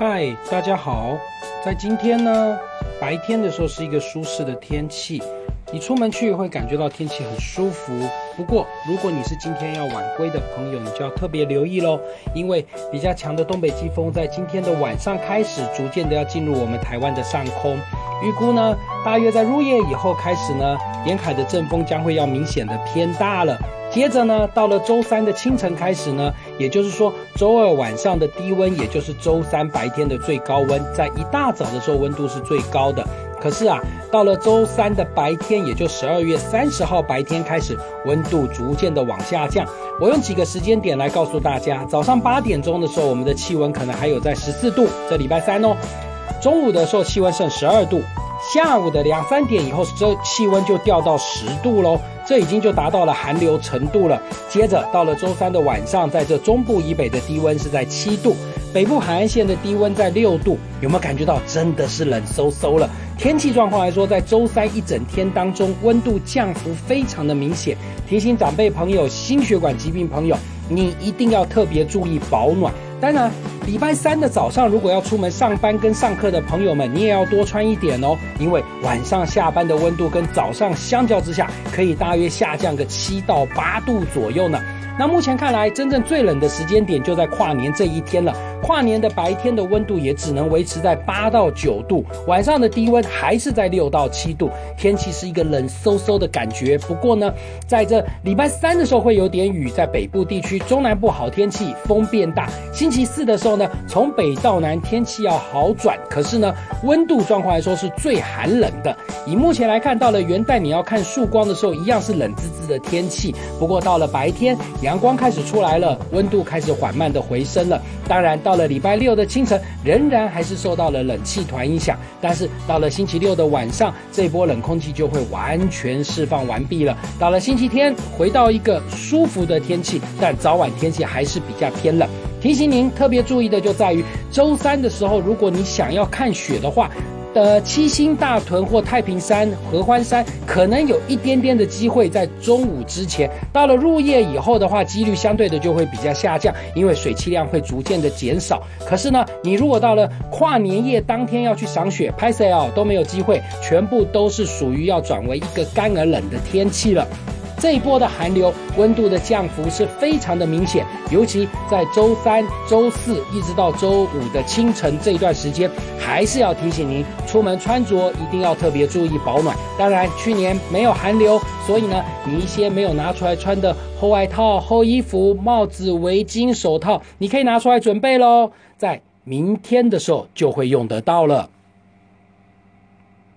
嗨，大家好。在今天呢，白天的时候是一个舒适的天气，你出门去会感觉到天气很舒服。不过，如果你是今天要晚归的朋友，你就要特别留意喽，因为比较强的东北季风在今天的晚上开始，逐渐的要进入我们台湾的上空。预估呢，大约在入夜以后开始呢，沿海的阵风将会要明显的偏大了。接着呢，到了周三的清晨开始呢，也就是说周二晚上的低温，也就是周三白天的最高温，在一大早的时候温度是最高的。可是啊，到了周三的白天，也就十二月三十号白天开始，温度逐渐的往下降。我用几个时间点来告诉大家：早上八点钟的时候，我们的气温可能还有在十四度，这礼拜三哦；中午的时候气温剩十二度。下午的两三点以后，这气温就掉到十度喽，这已经就达到了寒流程度了。接着到了周三的晚上，在这中部以北的低温是在七度，北部海岸线的低温在六度，有没有感觉到真的是冷飕飕了？天气状况来说，在周三一整天当中，温度降幅非常的明显。提醒长辈朋友、心血管疾病朋友，你一定要特别注意保暖。当然，礼拜三的早上，如果要出门上班跟上课的朋友们，你也要多穿一点哦，因为晚上下班的温度跟早上相较之下，可以大约下降个七到八度左右呢。那目前看来，真正最冷的时间点就在跨年这一天了。跨年的白天的温度也只能维持在八到九度，晚上的低温还是在六到七度，天气是一个冷飕飕的感觉。不过呢，在这礼拜三的时候会有点雨，在北部地区、中南部好天气，风变大。星期四的时候呢，从北到南天气要好转，可是呢，温度状况来说是最寒冷的。以目前来看，到了元旦你要看曙光的时候，一样是冷滋滋的天气。不过到了白天，阳光开始出来了，温度开始缓慢的回升了。当然，到了礼拜六的清晨，仍然还是受到了冷气团影响。但是到了星期六的晚上，这波冷空气就会完全释放完毕了。到了星期天，回到一个舒服的天气，但早晚天气还是比较偏冷。提醒您特别注意的就在于，周三的时候，如果你想要看雪的话。的七星大屯或太平山、合欢山，可能有一点点的机会在中午之前。到了入夜以后的话，几率相对的就会比较下降，因为水汽量会逐渐的减少。可是呢，你如果到了跨年夜当天要去赏雪、拍摄哦，都没有机会，全部都是属于要转为一个干而冷的天气了。这一波的寒流，温度的降幅是非常的明显，尤其在周三、周四一直到周五的清晨这一段时间，还是要提醒您，出门穿着一定要特别注意保暖。当然，去年没有寒流，所以呢，你一些没有拿出来穿的厚外套、厚衣服、帽子、围巾、手套，你可以拿出来准备喽，在明天的时候就会用得到了。